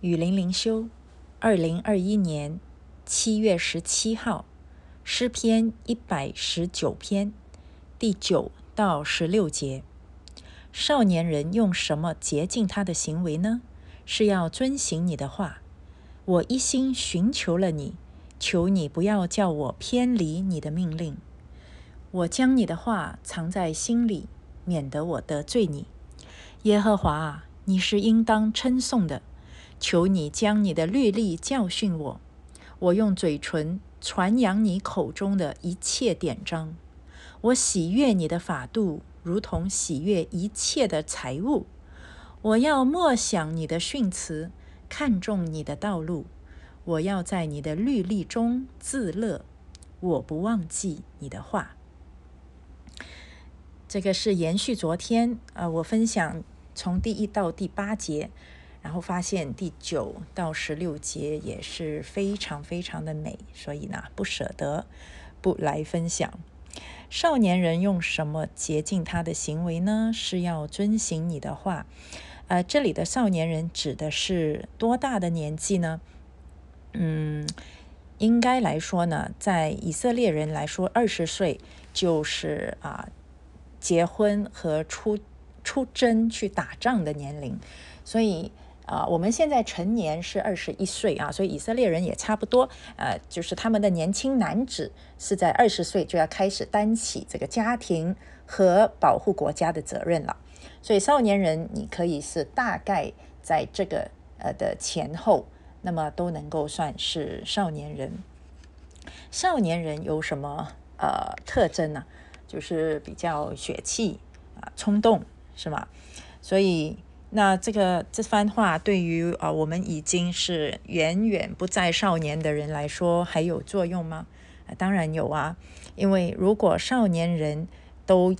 雨林灵修，二零二一年七月十七号，诗篇一百十九篇第九到十六节。少年人用什么洁净他的行为呢？是要遵行你的话。我一心寻求了你，求你不要叫我偏离你的命令。我将你的话藏在心里，免得我得罪你。耶和华啊，你是应当称颂的。求你将你的律例教训我，我用嘴唇传扬你口中的一切典章。我喜悦你的法度，如同喜悦一切的财物。我要默想你的训词，看重你的道路。我要在你的律例中自乐，我不忘记你的话。这个是延续昨天啊，我分享从第一到第八节。然后发现第九到十六节也是非常非常的美，所以呢不舍得不来分享。少年人用什么洁净他的行为呢？是要遵行你的话。呃，这里的少年人指的是多大的年纪呢？嗯，应该来说呢，在以色列人来说，二十岁就是啊结婚和出出征去打仗的年龄，所以。啊，我们现在成年是二十一岁啊，所以以色列人也差不多，呃，就是他们的年轻男子是在二十岁就要开始担起这个家庭和保护国家的责任了。所以少年人，你可以是大概在这个呃的前后，那么都能够算是少年人。少年人有什么呃特征呢？就是比较血气啊，冲动是吗？所以。那这个这番话对于啊我们已经是远远不在少年的人来说还有作用吗？当然有啊，因为如果少年人都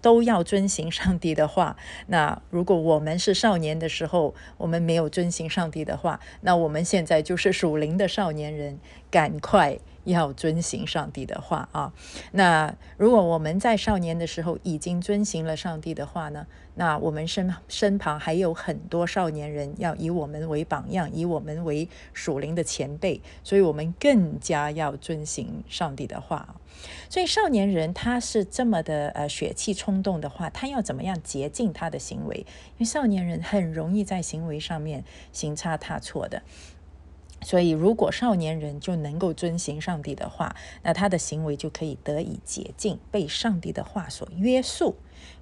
都要遵行上帝的话，那如果我们是少年的时候，我们没有遵行上帝的话，那我们现在就是属灵的少年人，赶快。要遵行上帝的话啊！那如果我们在少年的时候已经遵行了上帝的话呢？那我们身身旁还有很多少年人要以我们为榜样，以我们为属灵的前辈，所以我们更加要遵行上帝的话。所以少年人他是这么的呃血气冲动的话，他要怎么样洁净他的行为？因为少年人很容易在行为上面行差踏错的。所以，如果少年人就能够遵行上帝的话，那他的行为就可以得以洁净，被上帝的话所约束。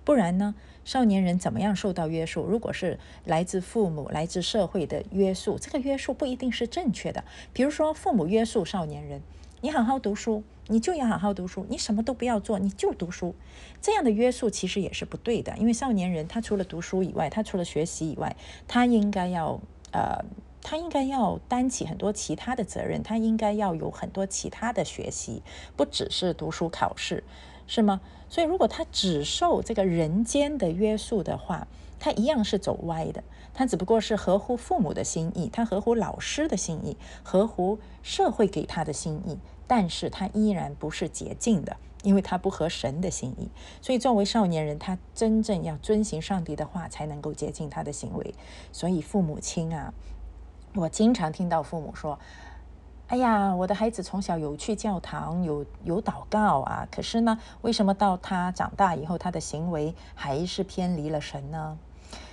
不然呢，少年人怎么样受到约束？如果是来自父母、来自社会的约束，这个约束不一定是正确的。比如说，父母约束少年人：“你好好读书，你就要好好读书，你什么都不要做，你就读书。”这样的约束其实也是不对的，因为少年人他除了读书以外，他除了学习以外，他应该要呃。他应该要担起很多其他的责任，他应该要有很多其他的学习，不只是读书考试，是吗？所以，如果他只受这个人间的约束的话，他一样是走歪的。他只不过是合乎父母的心意，他合乎老师的心意，合乎社会给他的心意，但是他依然不是洁净的，因为他不合神的心意。所以，作为少年人，他真正要遵行上帝的话，才能够洁净他的行为。所以，父母亲啊。我经常听到父母说：“哎呀，我的孩子从小有去教堂，有有祷告啊，可是呢，为什么到他长大以后，他的行为还是偏离了神呢？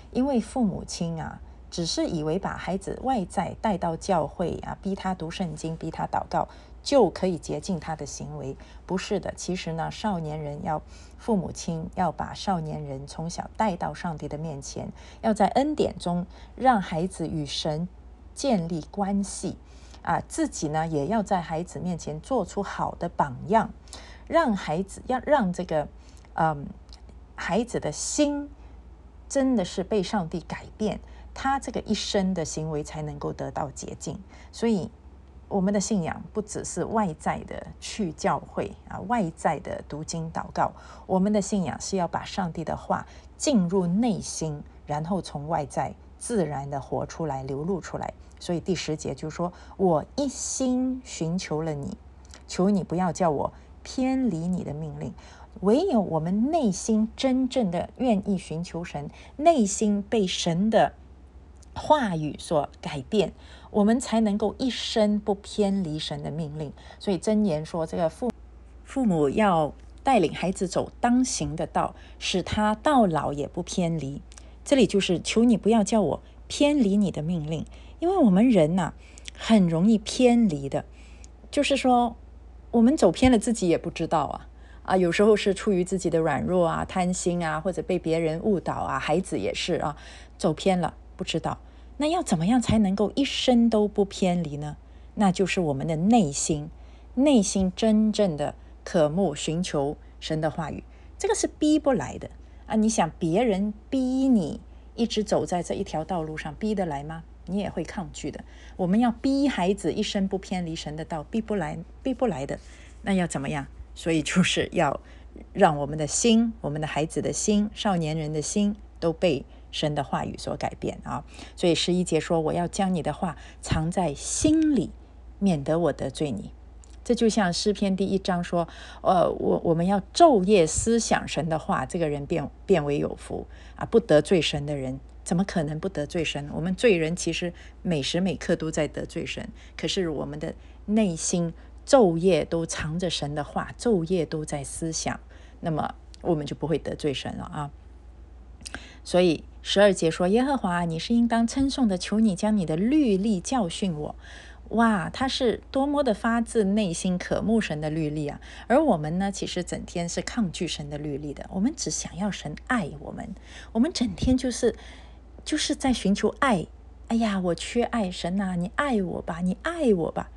因为父母亲啊，只是以为把孩子外在带到教会啊，逼他读圣经，逼他祷告，就可以洁净他的行为。不是的，其实呢，少年人要父母亲要把少年人从小带到上帝的面前，要在恩典中让孩子与神。”建立关系啊，自己呢也要在孩子面前做出好的榜样，让孩子要让这个嗯孩子的心真的是被上帝改变，他这个一生的行为才能够得到洁净。所以我们的信仰不只是外在的去教会啊，外在的读经祷告，我们的信仰是要把上帝的话进入内心，然后从外在。自然的活出来，流露出来。所以第十节就说：“我一心寻求了你，求你不要叫我偏离你的命令。唯有我们内心真正的愿意寻求神，内心被神的话语所改变，我们才能够一生不偏离神的命令。所以箴言说，这个父父母要带领孩子走当行的道，使他到老也不偏离。这里就是求你不要叫我偏离你的命令，因为我们人呐很容易偏离的，就是说我们走偏了自己也不知道啊啊，有时候是出于自己的软弱啊、贪心啊，或者被别人误导啊，孩子也是啊，走偏了不知道。那要怎么样才能够一生都不偏离呢？那就是我们的内心，内心真正的渴慕寻求神的话语，这个是逼不来的啊！你想别人逼你一直走在这一条道路上，逼得来吗？你也会抗拒的。我们要逼孩子一生不偏离神的道，逼不来，逼不来的。那要怎么样？所以就是要让我们的心，我们的孩子的心，少年人的心都被。神的话语所改变啊，所以十一节说：“我要将你的话藏在心里，免得我得罪你。”这就像诗篇第一章说：“呃，我我们要昼夜思想神的话，这个人变变为有福啊！不得罪神的人，怎么可能不得罪神？我们罪人其实每时每刻都在得罪神，可是我们的内心昼夜都藏着神的话，昼夜都在思想，那么我们就不会得罪神了啊！所以。十二节说：“耶和华，你是应当称颂的，求你将你的律例教训我。”哇，他是多么的发自内心渴慕神的律例啊！而我们呢，其实整天是抗拒神的律例的。我们只想要神爱我们，我们整天就是就是在寻求爱。哎呀，我缺爱，神呐，你爱我吧，你爱我吧。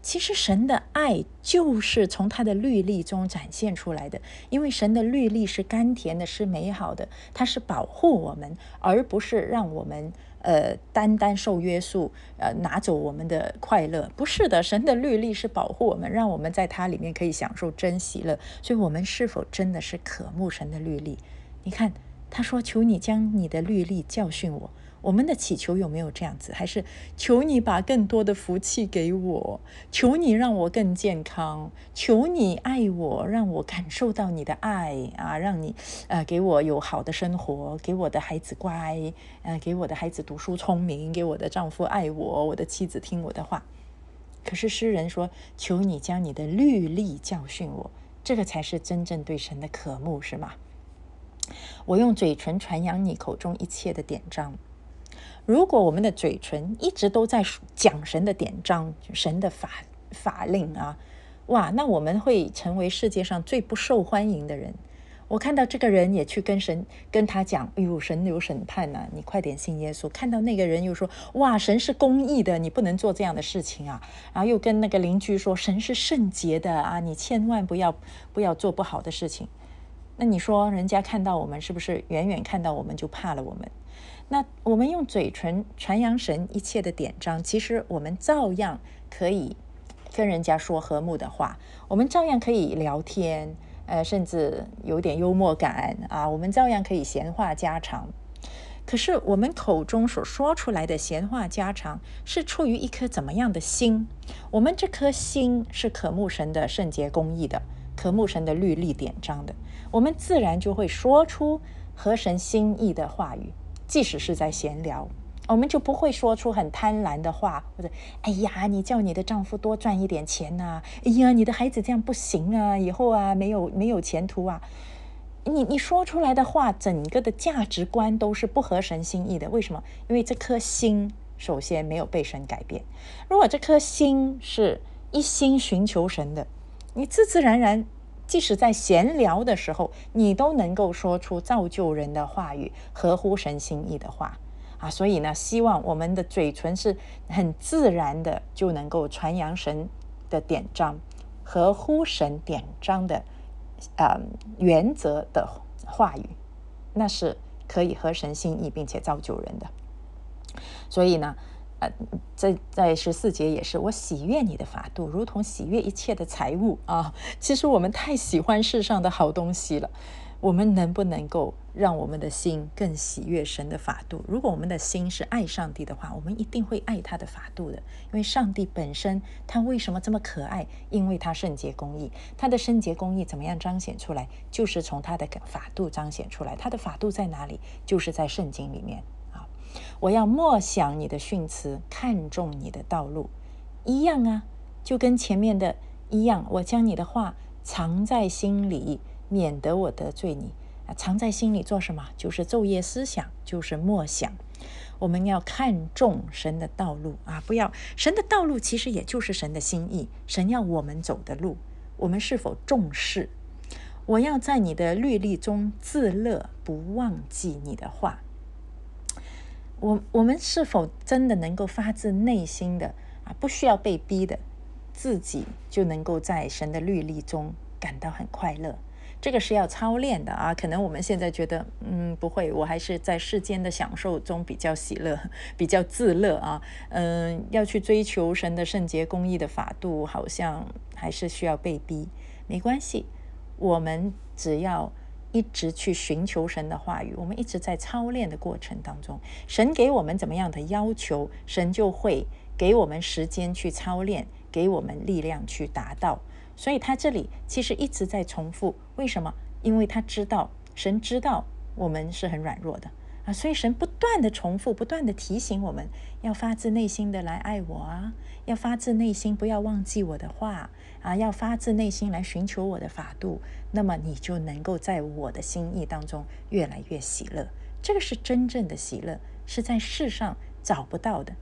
其实神的爱就是从他的律例中展现出来的，因为神的律例是甘甜的，是美好的，它是保护我们，而不是让我们呃单单受约束，呃拿走我们的快乐。不是的，神的律例是保护我们，让我们在它里面可以享受珍惜乐。所以，我们是否真的是渴慕神的律例？你看，他说：“求你将你的律例教训我。”我们的祈求有没有这样子？还是求你把更多的福气给我？求你让我更健康？求你爱我，让我感受到你的爱啊！让你呃给我有好的生活，给我的孩子乖，呃给我的孩子读书聪明，给我的丈夫爱我，我的妻子听我的话。可是诗人说：“求你将你的律例教训我。”这个才是真正对神的渴慕，是吗？我用嘴唇传扬你口中一切的典章。如果我们的嘴唇一直都在讲神的典章、神的法法令啊，哇，那我们会成为世界上最不受欢迎的人。我看到这个人也去跟神跟他讲，哎呦，神有审判呐，你快点信耶稣。看到那个人又说，哇，神是公义的，你不能做这样的事情啊。然后又跟那个邻居说，神是圣洁的啊，你千万不要不要做不好的事情。那你说，人家看到我们是不是远远看到我们就怕了我们？那我们用嘴唇传扬神一切的典章，其实我们照样可以跟人家说和睦的话，我们照样可以聊天，呃，甚至有点幽默感啊，我们照样可以闲话家常。可是我们口中所说出来的闲话家常，是出于一颗怎么样的心？我们这颗心是渴慕神的圣洁公义的，渴慕神的律例典章的，我们自然就会说出合神心意的话语。即使是在闲聊，我们就不会说出很贪婪的话，或者“哎呀，你叫你的丈夫多赚一点钱呐”，“哎呀，你的孩子这样不行啊，以后啊没有没有前途啊”，你你说出来的话，整个的价值观都是不合神心意的。为什么？因为这颗心首先没有被神改变。如果这颗心是一心寻求神的，你自自然然。即使在闲聊的时候，你都能够说出造就人的话语，合乎神心意的话啊！所以呢，希望我们的嘴唇是很自然的就能够传扬神的典章，合乎神典章的呃原则的话语，那是可以合神心意并且造就人的。所以呢。呃，在在十四节也是，我喜悦你的法度，如同喜悦一切的财物啊。其实我们太喜欢世上的好东西了，我们能不能够让我们的心更喜悦神的法度？如果我们的心是爱上帝的话，我们一定会爱他的法度的。因为上帝本身他为什么这么可爱？因为他圣洁公义，他的圣洁公义怎么样彰显出来？就是从他的法度彰显出来。他的法度在哪里？就是在圣经里面。我要默想你的训词，看重你的道路，一样啊，就跟前面的一样。我将你的话藏在心里，免得我得罪你啊。藏在心里做什么？就是昼夜思想，就是默想。我们要看重神的道路啊，不要神的道路其实也就是神的心意，神要我们走的路，我们是否重视？我要在你的律例中自乐，不忘记你的话。我我们是否真的能够发自内心的啊，不需要被逼的，自己就能够在神的律例中感到很快乐？这个是要操练的啊，可能我们现在觉得，嗯，不会，我还是在世间的享受中比较喜乐，比较自乐啊，嗯，要去追求神的圣洁、公义的法度，好像还是需要被逼。没关系，我们只要一直去寻求神的话语，我们一直在操练的过程当中，神给我们怎么样的要求，神就会给我们时间去操练，给我们力量去达到。所以他这里其实一直在重复，为什么？因为他知道，神知道我们是很软弱的所以神不断的重复，不断的提醒我们要发自内心的来爱我啊，要发自内心不要忘记我的话啊，要发自内心来寻求我的法度，那么你就能够在我的心意当中越来越喜乐。这个是真正的喜乐，是在世上找不到的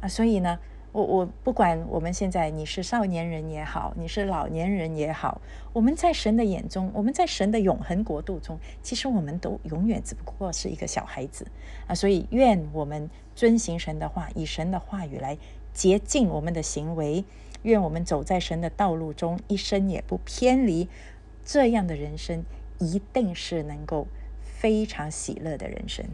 啊，所以呢。我我不管我们现在你是少年人也好，你是老年人也好，我们在神的眼中，我们在神的永恒国度中，其实我们都永远只不过是一个小孩子啊！所以愿我们遵行神的话，以神的话语来洁净我们的行为，愿我们走在神的道路中，一生也不偏离。这样的人生一定是能够非常喜乐的人生。